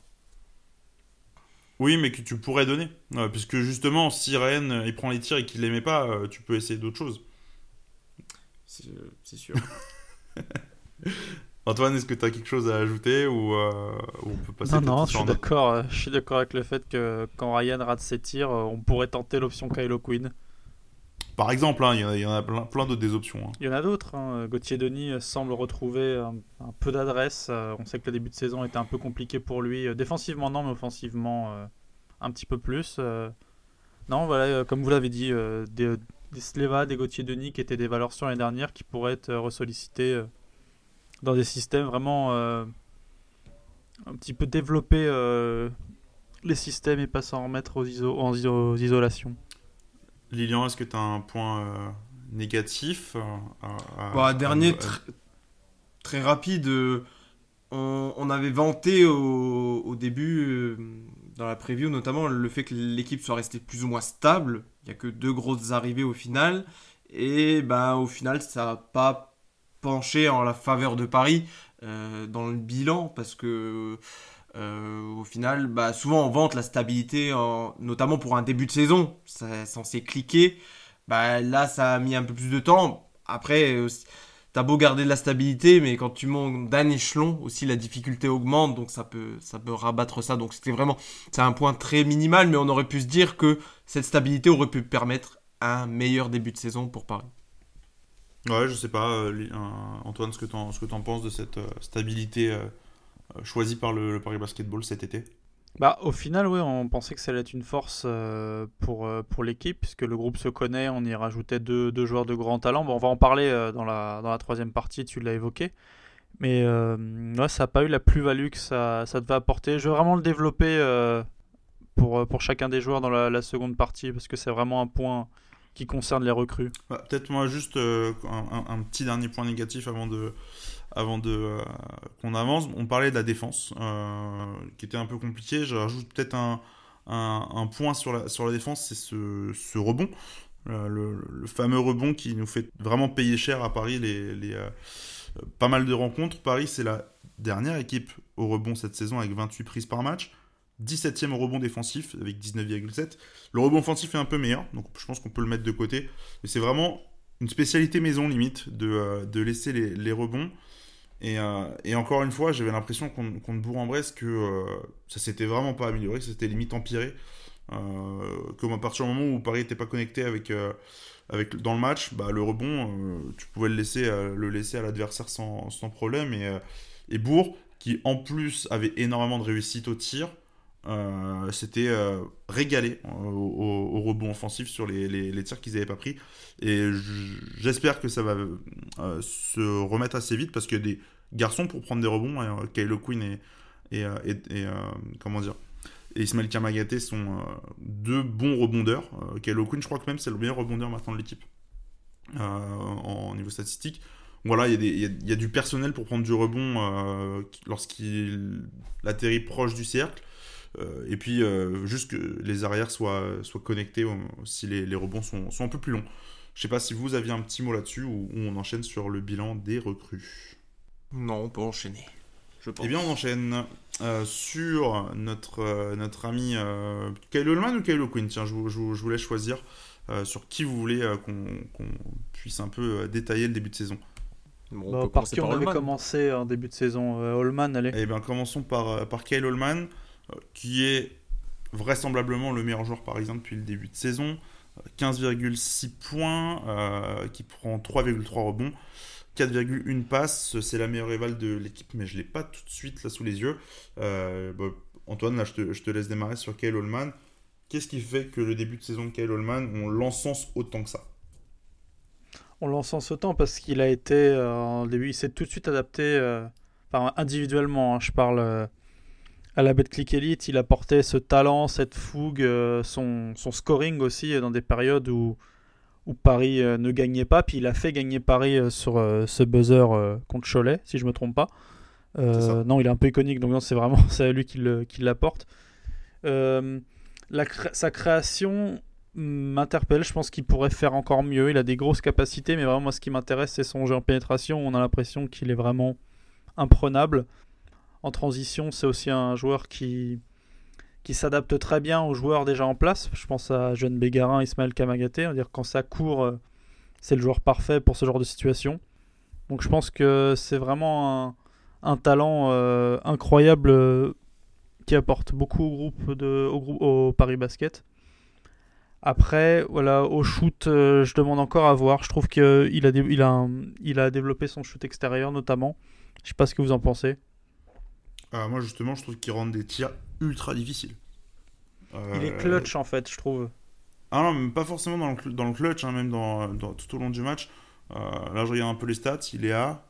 Oui, mais que tu pourrais donner. puisque justement, si Ryan euh, il prend les tirs et qu'il les met pas, euh, tu peux essayer d'autres choses.
C'est sûr.
Antoine, est-ce que tu as quelque chose à ajouter ou, euh, on peut passer
Non, non, je suis d'accord. Euh, je suis d'accord avec le fait que quand Ryan rate ses tirs, euh, on pourrait tenter l'option Kylo Quinn.
Par exemple, hein, il y, en a plein, plein d'autres des options. Hein.
Il y en a d'autres. Hein. Gauthier Denis semble retrouver un, peu d'adresse. on sait que le début de saison était un peu compliqué pour lui. défensivement, non, mais offensivement, un petit peu plus. non, voilà, comme vous l'avez dit, des, des Sleva, des Gauthier Denis qui étaient des valeurs sur l'année dernière qui pourraient être ressollicités dans des systèmes vraiment euh, un petit peu développer euh, les systèmes et pas s'en remettre aux, iso en isolations.
Lilian, est-ce que tu as un point euh, négatif
bah, Dernier, très rapide. On, avait vanté au, début, dans la preview notamment, le fait que l'équipe soit restée plus ou moins stable. Il n'y a que deux grosses arrivées au final. Et ben, au final, ça n'a pas pencher en la faveur de Paris euh, dans le bilan parce que euh, au final, bah, souvent on vante la stabilité, notamment pour un début de saison, c'est censé cliquer. Bah, là, ça a mis un peu plus de temps. Après, euh, t'as beau garder de la stabilité, mais quand tu montes d'un échelon, aussi la difficulté augmente, donc ça peut, ça peut rabattre ça. Donc c'était vraiment, c'est un point très minimal, mais on aurait pu se dire que cette stabilité aurait pu permettre un meilleur début de saison pour Paris.
Ouais, je sais pas, euh, Antoine, ce que tu en, en, penses de cette euh, stabilité euh, choisie par le, Paris Basketball cet été?
Bah, au final, oui, on pensait que ça allait être une force pour, pour l'équipe, puisque le groupe se connaît, on y rajoutait deux, deux joueurs de grand talent. Bon, on va en parler dans, la, dans la troisième partie, tu l'as évoqué. Mais ouais, ça n'a pas eu la plus-value que ça, ça devait apporter. Je veux vraiment le développer pour, pour chacun des joueurs dans la seconde partie, parce que c'est vraiment un point qui concerne les recrues.
Bah, peut-être moi juste euh, un, petit dernier point négatif avant de avant de euh, qu'on avance. On parlait de la défense euh, qui était un peu compliqué. Je rajoute peut-être un, un, point sur la, sur la défense, c'est ce, ce, rebond. Le, fameux rebond qui nous fait vraiment payer cher à Paris les, les pas mal de rencontres. Paris, c'est la dernière équipe au rebond cette saison avec 28 prises par match. 17e au rebond défensif avec 19,7. Le rebond offensif est un peu meilleur, donc je pense qu'on peut le mettre de côté. Mais c'est vraiment une spécialité maison limite de, euh, de laisser les, rebonds. Et, euh, et, encore une fois, j'avais l'impression qu'on qu Bourg-en-Bresse que euh, ça s'était vraiment pas amélioré, que c'était limite empiré. Euh, comme à partir du moment où Paris n'était pas connecté avec, avec, dans le match, bah, le rebond, tu pouvais le laisser, le laisser à l'adversaire sans, sans, problème. Et, et Bourg, qui en plus avait énormément de réussite au tir, euh, c'était euh, régalé au, au, rebond offensif sur les, tirs qu'ils n'avaient pas pris. Et j'espère que ça va euh, se remettre assez vite parce que des garçons pour prendre des rebonds, hein, Kylo Quinn et, et, comment dire, et Ismaël Kamagaté sont deux bons rebondeurs. Kylo Quinn, je crois que même c'est le meilleur rebondeur maintenant de l'équipe en niveau statistique voilà, il y, a du personnel pour prendre du rebond euh, lorsqu'il atterrit proche du cercle. Euh, et puis, euh, juste que les arrières soient, soient connectés si les, les rebonds sont, sont, un peu plus longs. Je sais pas si vous aviez un petit mot là-dessus ou, ou, on enchaîne sur le bilan des recrues.
Non, on peut enchaîner.
Je pense. Eh bien, on enchaîne euh, sur notre, notre ami Kyle Holman ou Kyle Quinn. Tiens, je je, laisse choisir sur qui vous voulez qu'on qu puisse un peu détailler le début de saison.
Bon, bah, par qui on par avait commencé en début de saison euh, Holman, allez.
Eh bien, commençons par, par Kyle Holman, euh, qui est vraisemblablement le meilleur joueur parisien depuis le début de saison. 15,6 points, euh, qui prend 3,3 rebonds, 4,1 passes. C'est la meilleure éval de l'équipe, mais je ne l'ai pas tout de suite là sous les yeux. Euh, bah, Antoine, là, je te, je te, laisse démarrer sur Kyle Holman. Qu'est-ce qui fait que le début de saison de Kyle Holman, on l'encense autant que ça?
On l'encense autant parce qu'il a été euh, au début, il s'est tout de suite adapté, euh, individuellement. Hein, je parle euh, à la Betclic Elite, il a porté ce talent, cette fougue, euh, son, son, scoring aussi dans des périodes où, où Paris ne gagnait pas. Puis il a fait gagner Paris sur ce buzzer contre Cholet, si je me trompe pas. non, il est un peu iconique, donc c'est vraiment c'est lui qui l'apporte. Sa création, m'interpelle. Je pense qu'il pourrait faire encore mieux. Il a des grosses capacités, mais vraiment, moi, ce qui m'intéresse, c'est son jeu en pénétration. On a l'impression qu'il est vraiment imprenable. En transition, c'est aussi un joueur qui, qui s'adapte très bien aux joueurs déjà en place. Je pense à Jeune Bégarin, Ismaël Kamagaté. Dire quand ça court, euh, c'est le joueur parfait pour ce genre de situation. Donc je pense que c'est vraiment un, un talent euh, incroyable euh, qui apporte beaucoup au groupe de, au, groupe, au Paris Basket. Après, voilà, au shoot, je demande encore à voir. Je trouve qu'il a, il a, il a développé son shoot extérieur notamment. Je sais pas ce que vous en pensez.
Euh, moi, justement, je trouve qu'il rend des tirs ultra difficiles.
Euh... Il est clutch en fait, je trouve.
Ah non, pas forcément dans le, dans le clutch, hein, même dans, dans, tout au long du match. Euh, là, je regarde un peu les stats. Il est à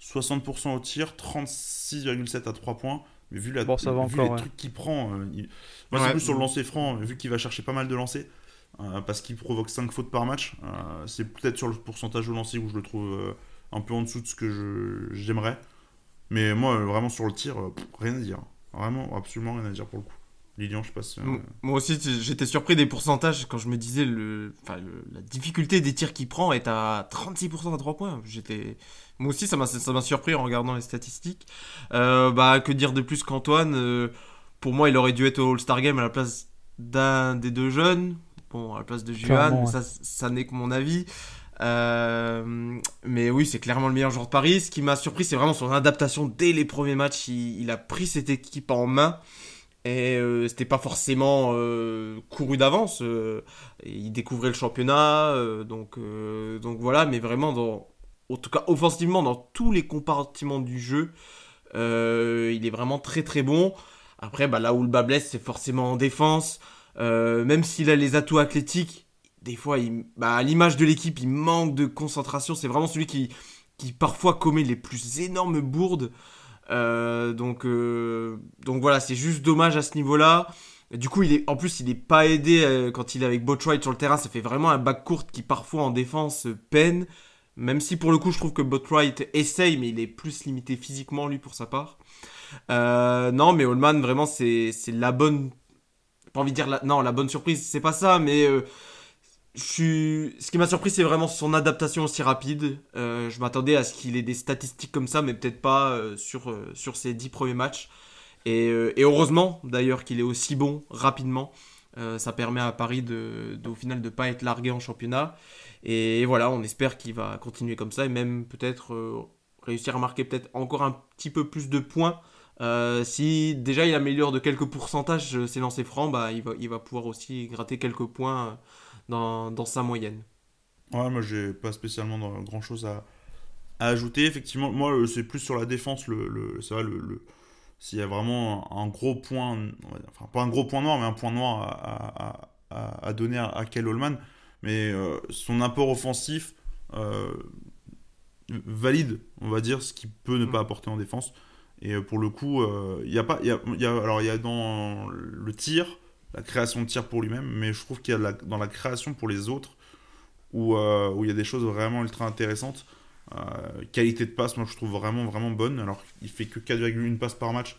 60% au tir, 36,7 à 3 points. Mais vu, la,
bon, ça va
vu
encore,
les
ouais.
trucs qu'il prend, il... moi ouais. c'est plus sur le lancer franc, vu qu'il va chercher pas mal de lancers. Euh, parce qu'il provoque 5 fautes par match. Euh, c'est peut-être sur le pourcentage de lancer où je le trouve euh, un peu en dessous de ce que j'aimerais. Mais moi, vraiment sur le tir, pff, rien à dire. Vraiment, absolument rien à dire pour le coup. Lilian, je passe.
Euh... Moi aussi, j'étais surpris des pourcentages quand je me disais le, enfin, le, la difficulté des tirs qu'il prend est à 36% à 3 points. J'étais, moi aussi, ça m'a surpris en regardant les statistiques. Euh, bah, que dire de plus qu'Antoine euh, Pour moi, il aurait dû être au All-Star Game à la place d'un des deux jeunes. Bon, à la place de Juan, ouais. ça, ça n'est que mon avis. Euh, mais oui, c'est clairement le meilleur joueur de Paris. Ce qui m'a surpris, c'est vraiment son adaptation dès les premiers matchs. Il, a pris cette équipe en main. Et euh, c'était pas forcément euh, couru d'avance. Euh, il découvrait le championnat. euh, donc, donc voilà, mais vraiment, dans, en tout cas offensivement, dans tous les compartiments du jeu, il est vraiment très très bon. Après, bah, là où le bas blesse, c'est forcément en défense. Même s'il a les atouts athlétiques, des fois, bah, à l'image de l'équipe, il manque de concentration. C'est vraiment celui qui, qui parfois commet les plus énormes bourdes. Euh, donc, euh, donc voilà, c'est juste dommage à ce niveau-là. Du coup, il est, en plus, il n'est pas aidé euh, quand il est avec Botwright sur le terrain. Ça fait vraiment un back court qui parfois en défense peine. Même si pour le coup, je trouve que Botwright essaye, mais il est plus limité physiquement lui pour sa part. Non, mais Holman, vraiment, c'est la bonne pas envie de dire la... non la bonne surprise c'est pas ça mais ce qui m'a surpris c'est vraiment son adaptation aussi rapide euh, je m'attendais à ce qu'il ait des statistiques comme ça mais peut-être pas euh, sur sur ses dix premiers matchs Et, et heureusement d'ailleurs qu'il est aussi bon rapidement. ça permet à Paris de, au final de ne pas être largué en championnat. Et, voilà, on espère qu'il va continuer comme ça et même peut-être réussir à marquer peut-être encore un petit peu plus de points. si déjà il améliore de quelques pourcentages ses lancers francs, bah, il, va, il va pouvoir aussi gratter quelques points dans, dans sa moyenne.
Ouais, moi j'ai pas spécialement grand chose à, à, ajouter. Effectivement, moi euh, c'est plus sur la défense. Le, vrai, le, le s'il y a vraiment un, gros point, enfin pas un gros point noir, mais un point noir à, à, à donner à, Kyle Holman, mais euh, son apport offensif euh, valide, on va dire, ce qu'il peut ne pas mm. apporter en défense. Et pour le coup, il y a pas, il y a, y a, alors il y a dans le tir, la création de tir pour lui-même, mais je trouve qu'il y a dans la création pour les autres euh, où il y a des choses vraiment ultra intéressantes. Euh, qualité de passe, moi je trouve vraiment vraiment bonne. Alors il fait que 4,1 passes par match,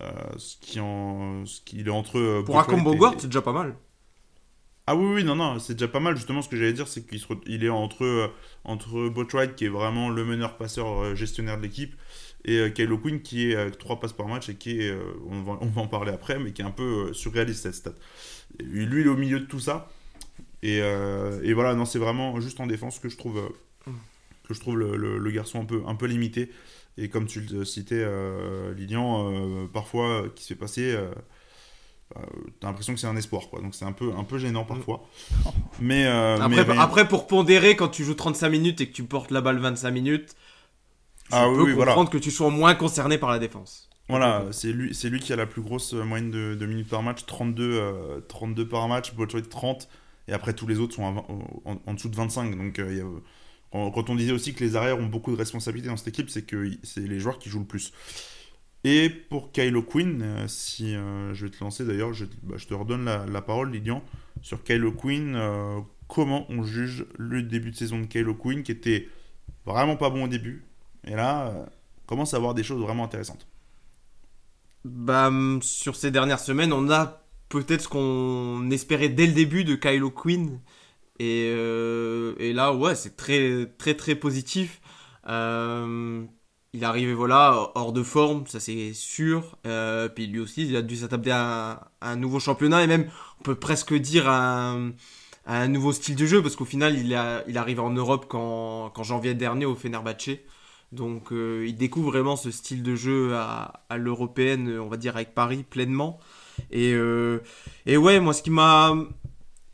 euh, ce qui en, ce qui est entre.
Pour un combo guard, c'est déjà pas mal.
Ah oui, oui, non, non, c'est déjà pas mal. Justement, ce que j'allais dire, c'est qu'il il est entre, entre Botwright, qui est vraiment le meneur passeur gestionnaire de l'équipe, et Kylo Quinn, qui est 3 passes par match et qui est, on va, on, va, en parler après, mais qui est un peu surréaliste cette stat. lui, il est au milieu de tout ça. Euh, et, voilà, non, c'est vraiment juste en défense que je trouve, euh, que je trouve le, garçon un peu, un peu limité. Et comme tu le citais, euh, Lilian, parfois, qui se fait passer, t'as l'impression que c'est un espoir. Quoi. Donc c'est un peu, un peu gênant parfois. Mais,
après, pour pondérer, quand tu joues 35 minutes et que tu portes la balle 25 minutes, je ah, peux comprendre que tu sois moins concerné par la défense.
Voilà, c'est lui, c'est lui qui a la plus grosse moyenne de, minutes par match, 32, 32 par match, de 30 et après tous les autres sont en, dessous de 25. Donc euh, quand on disait aussi que les arrières ont beaucoup de responsabilités dans cette équipe, c'est que c'est les joueurs qui jouent le plus. Et pour Kylo Quinn, euh, si euh, je vais te lancer d'ailleurs, je, bah, te redonne la, parole, Lydian, sur Kylo Quinn, comment on juge le début de saison de Kylo Quinn qui était vraiment pas bon au début, et là commence à avoir des choses vraiment intéressantes.
Bah, sur ces dernières semaines, on a peut-être ce qu'on espérait dès le début de Kylo Quinn. Et, euh, là, ouais, c'est très, très, très positif. Euh, il est arrivé, voilà, hors de forme, ça c'est sûr. Euh, puis lui aussi, il a dû s'adapter à, un nouveau championnat et même, on peut presque dire, à, un nouveau style de jeu parce qu'au final, il, a, il arrive en Europe qu'en janvier dernier au Fenerbahce. Donc, il découvre vraiment ce style de jeu à, l'européenne, on va dire, avec Paris pleinement. Et, euh, et ouais, moi, ce qui m'a.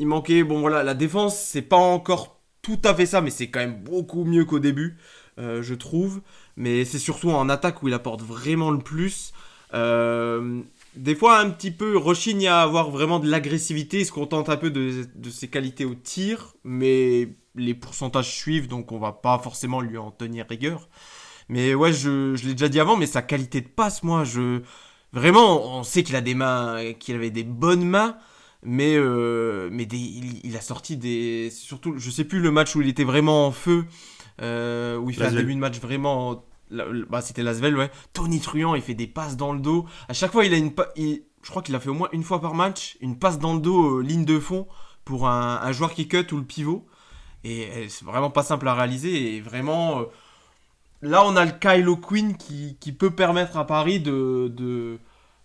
Il manquait, bon voilà, la défense, c'est pas encore tout à fait ça, mais c'est quand même beaucoup mieux qu'au début, euh, je trouve. Mais c'est surtout en attaque où il apporte vraiment le plus. Euh, des fois, un petit peu, rechigne à avoir vraiment de l'agressivité. Il se contente un peu de, ses qualités au tir, mais les pourcentages suivent, donc on va pas forcément lui en tenir rigueur. Mais ouais, je, je l'ai déjà dit avant, mais sa qualité de passe, moi, je, Vraiment, on sait qu'il a des mains, qu'il avait des bonnes mains, mais, euh, mais il, a sorti des. Surtout, je sais plus le match où il était vraiment en feu, euh, où il fait un début de match vraiment. Bah, c'était Lasvel, ouais. Tony Truant, il fait des passes dans le dos. À chaque fois, il a une. je crois qu'il a fait au moins une fois par match, une passe dans le dos, euh, ligne de fond, pour un, joueur qui cut ou le pivot. Et c'est vraiment pas simple à réaliser. Et vraiment là, on a le Kylo Quinn qui, peut permettre à Paris de, de,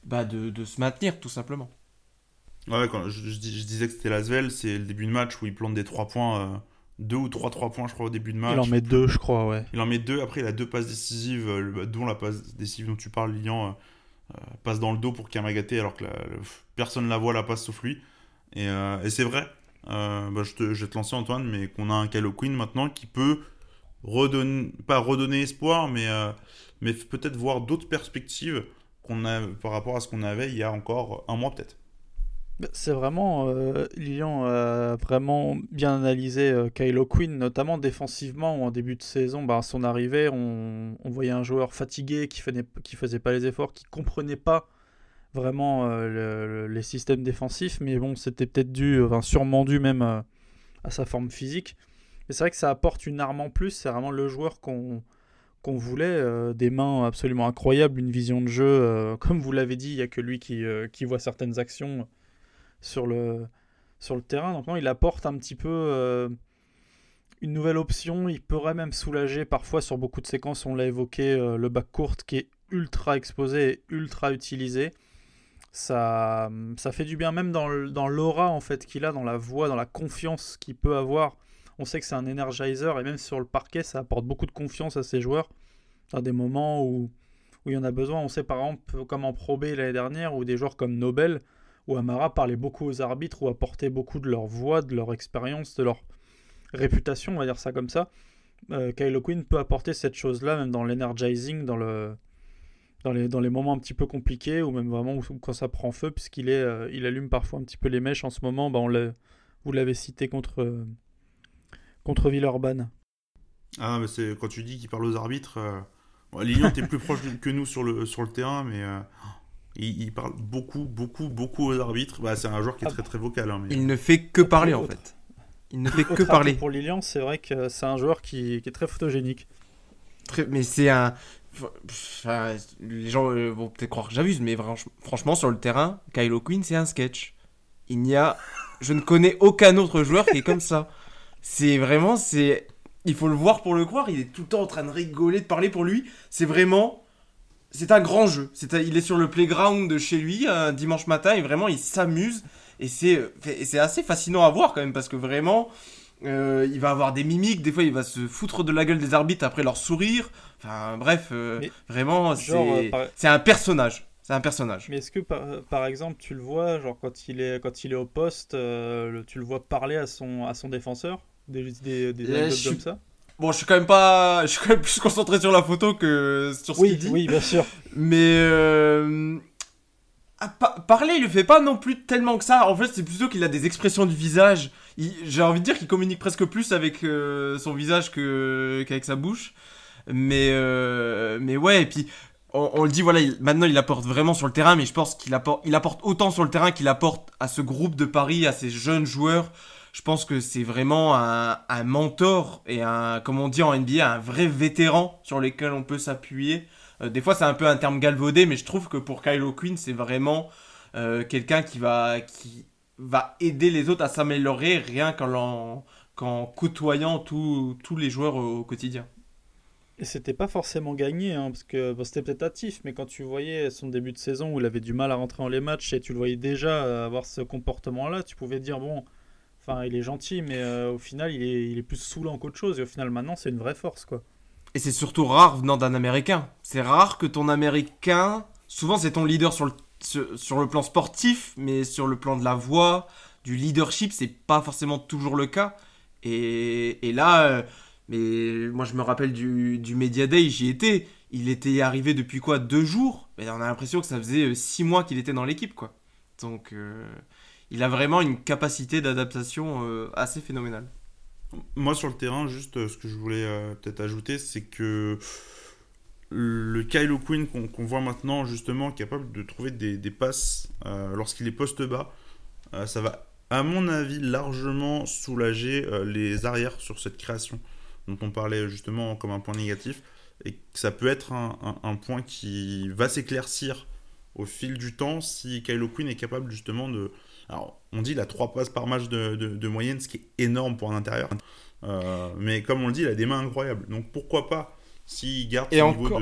bah de, se maintenir, tout simplement.
Ouais, quand je, disais que c'était Lasvel, c'est le début de match où il plante des 3 points, euh, deux 2 ou 3 3 points, je crois, au début de match.
Il en met 2, je crois, ouais.
Il en met 2, après il a deux passes décisives, euh, dont la passe décisive dont tu parles, Lilian, euh, passe dans le dos pour Kamagaté, alors que personne ne la voit, la passe sauf lui. Et, c'est vrai, bah, je, te, vais te lancer Antoine, mais qu'on a un Kylo Quinn maintenant qui peut redonner, pas redonner espoir, mais, euh, mais peut-être voir d'autres perspectives qu'on a par rapport à ce qu'on avait il y a encore un mois peut-être.
Bah, c'est vraiment, euh, a vraiment bien analysé euh, Kylo Quinn, notamment défensivement, en début de saison, bah, à son arrivée, on, voyait un joueur fatigué qui qui faisait pas les efforts, qui comprenait pas vraiment les systèmes défensifs, mais bon, c'était peut-être dû, enfin, sûrement dû même à sa forme physique. Mais c'est vrai que ça apporte une arme en plus. C'est vraiment le joueur qu'on qu'on voulait. Euh, des mains absolument incroyables, une vision de jeu. Euh, comme vous l'avez dit, il n'y a que lui qui, euh, qui, voit certaines actions sur le, sur le terrain. Donc non, il apporte un petit peu une nouvelle option. Il pourrait même soulager parfois sur beaucoup de séquences. On l'a évoqué, le back court qui est ultra exposé et ultra utilisé. Ça, ça fait du bien même dans, l'aura en fait qu'il a, dans la voix, dans la confiance qu'il peut avoir. On sait que c'est un energizer et même sur le parquet, ça apporte beaucoup de confiance à ses joueurs. Dans des moments où, où il y en a besoin, on sait par exemple comme en Pro B l'année dernière, où des joueurs comme Nobel ou Amara parlaient beaucoup aux arbitres ou apportaient beaucoup de leur voix, de leur expérience, de leur réputation, on va dire ça comme ça. Euh, Kylo Quinn peut apporter cette chose-là, même dans l'energizing, dans, le, dans, les, dans les moments un petit peu compliqués, ou même vraiment quand ça prend feu, puisqu'il est, euh, il allume parfois un petit peu les mèches en ce moment. Bah, on vous l'avez cité contre, euh, contre Villeurbanne.
Ah, mais c'est quand tu dis qu'il parle aux arbitres. Euh... Lilian, t'es plus proche que nous sur le, sur le terrain, mais il, parle beaucoup, beaucoup, beaucoup aux arbitres. Bah, c'est un joueur qui est ah. très, très vocal. Hein,
il ne fait que parler, en fait. Il ne fait que parler.
Pour Lilian, c'est vrai que c'est un joueur qui, est très photogénique.
Très, mais c'est un. Les gens euh, vont peut-être croire que j'abuse, mais franchement, sur le terrain, Kylo Quinn, c'est un sketch. Il n'y a. Je ne connais aucun autre joueur qui est comme ça. C'est vraiment. c'est Il faut le voir pour le croire. Il est tout le temps en train de rigoler, de parler pour lui. C'est vraiment. C'est un grand jeu. Il est sur le playground de chez lui un dimanche matin et vraiment il s'amuse. Et c'est assez fascinant à voir quand même, parce que vraiment, euh, il va avoir des mimiques, des fois il va se foutre de la gueule des arbitres après leur sourire. Enfin bref, euh, vraiment, euh, c'est un personnage. C'est un personnage.
Mais est-ce que par, exemple tu le vois, genre quand il est, quand il est au poste, tu le vois parler à son, à son défenseur? Des, des, des comme ça?
Bon, je suis quand même pas. Je suis quand même plus concentré sur la photo que sur ce
qu'il
dit.
Oui, bien sûr.
Mais ah, parler, il le fait pas non plus tellement que ça. En fait, c'est plutôt qu'il a des expressions du visage. J'ai envie de dire qu'il communique presque plus avec euh, son visage qu'avec sa bouche. Mais, euh, mais ouais, et puis on, le dit, voilà, maintenant il apporte vraiment sur le terrain, mais je pense qu'il apporte, il apporte autant sur le terrain qu'il apporte à ce groupe de Paris, à ces jeunes joueurs. Je pense que c'est vraiment un, un, mentor et un, comme on dit en NBA, un vrai vétéran sur lequel on peut s'appuyer. Euh, des fois, c'est un peu un terme galvaudé, mais je trouve que pour Kylo Quinn, c'est vraiment quelqu'un qui va, qui va aider les autres à s'améliorer rien qu'en, côtoyant tous les joueurs au, quotidien.
Et c'était pas forcément gagné, hein, parce que c'était peut-être hâtif, mais quand tu voyais son début de saison où il avait du mal à rentrer dans les matchs et tu le voyais déjà avoir ce comportement-là, tu pouvais dire bon, enfin il est gentil, mais euh, au final il est, il est plus saoulant qu'autre chose. Et au final maintenant c'est une vraie force quoi.
Et c'est surtout rare venant d'un Américain. C'est rare que ton Américain, souvent c'est ton leader sur le, sur, le plan sportif, mais sur le plan de la voix, du leadership, c'est pas forcément toujours le cas. Et, et là, euh, mais moi je me rappelle du, du Media Day, j'y étais. Il était arrivé depuis quoi Deux jours? Mais on a l'impression que ça faisait euh, six mois qu'il était dans l'équipe, quoi. Donc, euh, il a vraiment une capacité d'adaptation assez phénoménale.
Moi, sur le terrain, juste ce que je voulais peut-être ajouter, c'est que le Kylo Quinn qu'on voit maintenant, justement, capable de trouver des, passes euh, lorsqu'il est poste bas, ça va, à mon avis, largement soulager les arrières sur cette création dont on parlait justement comme un point négatif. Et ça peut être un, point qui va s'éclaircir au fil du temps si Kylo Quinn est capable justement de, alors, on dit il a 3 passes par match de, moyenne, ce qui est énorme pour un intérieur. Euh, mais comme on le dit, il a des mains incroyables. Donc pourquoi pas, s'il garde son niveau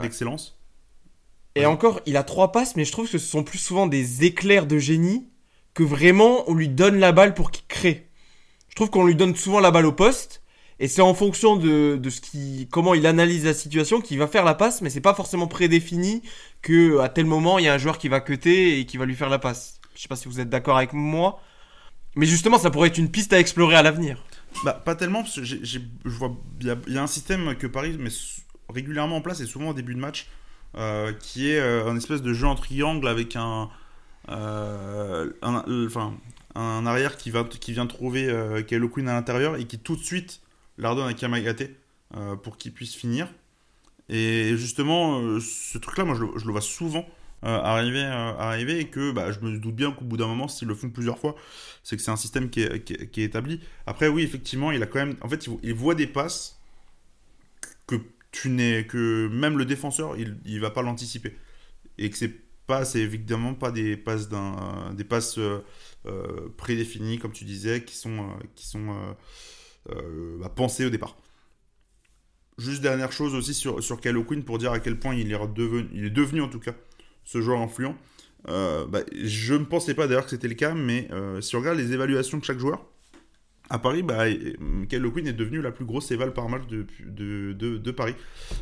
d'excellence.
Et encore, il a 3 passes, mais je trouve que ce sont plus souvent des éclairs de génie que vraiment on lui donne la balle pour qu'il crée. Je trouve qu'on lui donne souvent la balle au poste. Et c'est en fonction de, ce qui, comment il analyse la situation qu'il va faire la passe, mais c'est pas forcément prédéfini que à tel moment il y a un joueur qui va cutter et qui va lui faire la passe. Je sais pas si vous êtes d'accord avec moi. Mais justement, ça pourrait être une piste à explorer à l'avenir.
Bah, pas tellement, parce que je vois, il y, a un système que Paris met régulièrement en place, et souvent au début de match, euh, qui est euh, un espèce de jeu en triangle avec un, euh, un arrière qui, va, qui vient trouver euh, Kylo Quinn à l'intérieur et qui tout de suite la redonne à Kamagate pour qu'il puisse finir. Et justement, ce truc-là, moi je le, vois souvent euh, arriver, euh, arriver et que bah, je me doute bien qu'au bout d'un moment, s'ils le font plusieurs fois, c'est que c'est un système qui est, établi. Après, oui, effectivement, il a quand même. En fait, il, voit des passes que tu n'es que même le défenseur, il, il va pas l'anticiper et que c'est pas, c'est évidemment pas des passes d'un, des passes euh, prédéfinies comme tu disais, qui sont, qui sont bah, pensées au départ. juste dernière chose aussi sur, sur Kylo pour dire à quel point il est devenu, il est devenu en tout cas ce joueur influent. Euh, bah, je ne pensais pas d'ailleurs que c'était le cas, mais euh, si on regarde les évaluations de chaque joueur, à Paris, bah, Kyle Quinn est devenu la plus grosse éval par match de, de, Paris,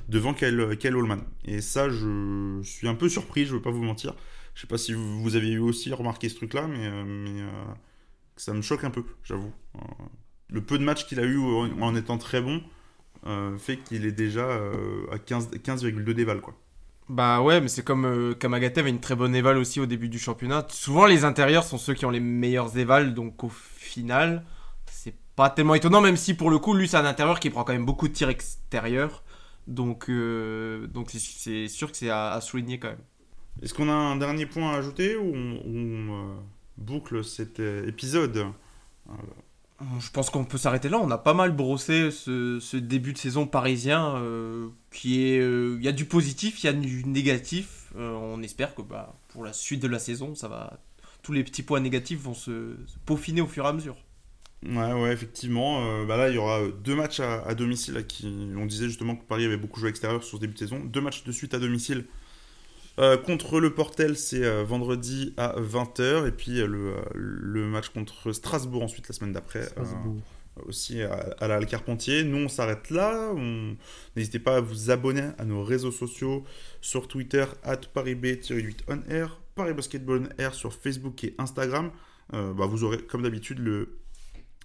devant Kyle, Kyle Holman. Et ça, je suis un peu surpris, je ne veux pas vous mentir. Je sais pas si vous, avez aussi remarqué ce truc-là, mais, euh, ça me choque un peu, j'avoue. le peu de matchs qu'il a eu en, étant très bon fait qu'il est déjà à 15,2 15, d'éval, quoi.
Bah ouais, mais c'est comme euh, Kamagaté avait une très bonne éval aussi au début du championnat. Souvent, les intérieurs sont ceux qui ont les meilleurs évals, donc au final, c'est pas tellement étonnant, même si pour le coup, lui, c'est un intérieur qui prend quand même beaucoup de tirs extérieurs. Donc, euh, donc c'est sûr que c'est à, souligner quand même.
Est-ce qu'on a un dernier point à ajouter ou on, euh, boucle cet épisode?
Je pense qu'on peut s'arrêter là. On a pas mal brossé ce, début de saison parisien euh, qui est. Euh, il y a du positif, il y a du négatif. Euh, on espère que bah, pour la suite de la saison, ça va. Tous les petits points négatifs vont se, peaufiner au fur et à mesure.
Ouais, ouais, effectivement. bah là, il y aura deux matchs à, domicile. qui, on disait justement que Paris avait beaucoup joué à l'extérieur sur ce début de saison. Deux matchs de suite à domicile euh, contre le Portel, c'est euh, vendredi à 20h. Et puis euh, le, le, match contre Strasbourg ensuite la semaine d'après. aussi à, la Carpentier. Nous, on s'arrête là. N'hésitez pas à vous abonner à nos réseaux sociaux sur Twitter, at ParisB-8OnAir, Paris Basketball on Air sur Facebook et Instagram. bah, vous aurez, comme d'habitude, le,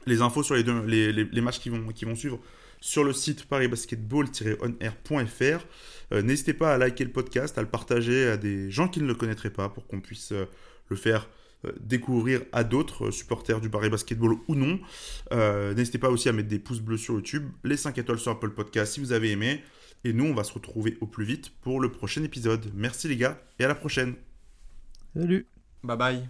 les infos sur les, les, les, matchs qui vont, qui vont suivre sur le site parisbasketball-onair.fr. Euh, n'hésitez pas à liker le podcast, à le partager à des gens qui ne le connaîtraient pas pour qu'on puisse euh, le faire euh, découvrir à d'autres supporters du Paris Basketball ou non. N'hésitez pas aussi à mettre des pouces bleus sur YouTube, les 5 étoiles sur Apple Podcast si vous avez aimé. Et nous, on va se retrouver au plus vite pour le prochain épisode. Merci les gars et à la prochaine.
Salut.
Bye bye.